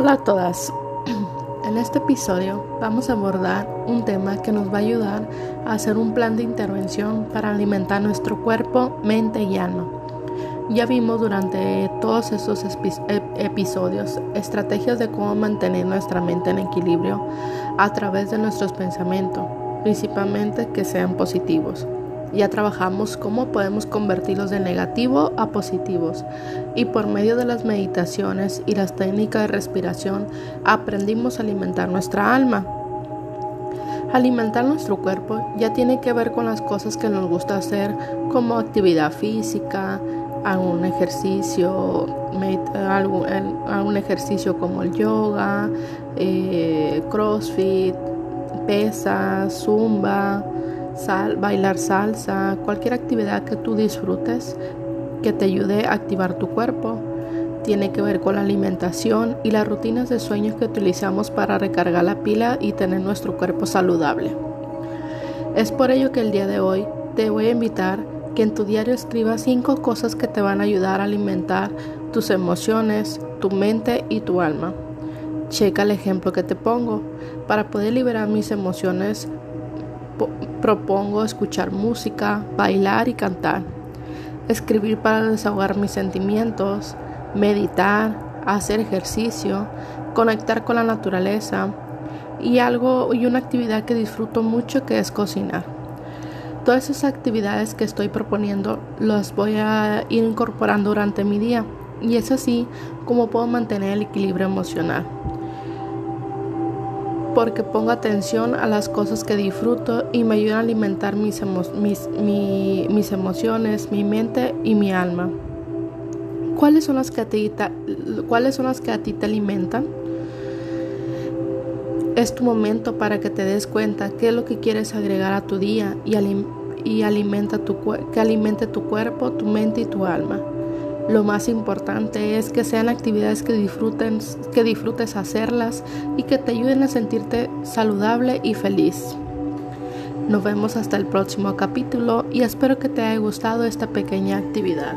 Hola a todas. En este episodio vamos a abordar un tema que nos va a ayudar a hacer un plan de intervención para alimentar nuestro cuerpo, mente y alma. Ya vimos durante todos estos episodios estrategias de cómo mantener nuestra mente en equilibrio a través de nuestros pensamientos, principalmente que sean positivos. Ya trabajamos cómo podemos convertirlos de negativo a positivos y por medio de las meditaciones y las técnicas de respiración aprendimos a alimentar nuestra alma. Alimentar nuestro cuerpo ya tiene que ver con las cosas que nos gusta hacer como actividad física, algún ejercicio, algún, ejercicio como el yoga, eh, crossfit, pesas, zumba, bailar salsa, cualquier actividad que tú disfrutes que te ayude a activar tu cuerpo. Tiene que ver con la alimentación y las rutinas de sueño que utilizamos para recargar la pila y tener nuestro cuerpo saludable. Es por ello que el día de hoy te voy a invitar que en tu diario escribas cinco cosas que te van a ayudar a alimentar tus emociones, tu mente y tu alma. Checa el ejemplo que te pongo. Para poder liberar mis emociones, propongo escuchar música, bailar y cantar, escribir para desahogar mis sentimientos, meditar, hacer ejercicio, conectar con la naturaleza y algo y una actividad que disfruto mucho que es cocinar. Todas esas actividades que estoy proponiendo las voy a ir incorporando durante mi día y es así como puedo mantener el equilibrio emocional porque pongo atención a las cosas que disfruto y me ayudan a alimentar mis, mis, emociones, mi mente y mi alma. ¿Cuáles son, las que a ti ¿Cuáles son las que a ti te alimentan? Es tu momento para que te des cuenta qué es lo que quieres agregar a tu día y, y alimenta tu, que alimente tu cuerpo, tu mente y tu alma. Lo más importante es que sean actividades que, disfruten, que disfrutes hacerlas y que te ayuden a sentirte saludable y feliz. Nos vemos hasta el próximo capítulo y espero que te haya gustado esta pequeña actividad.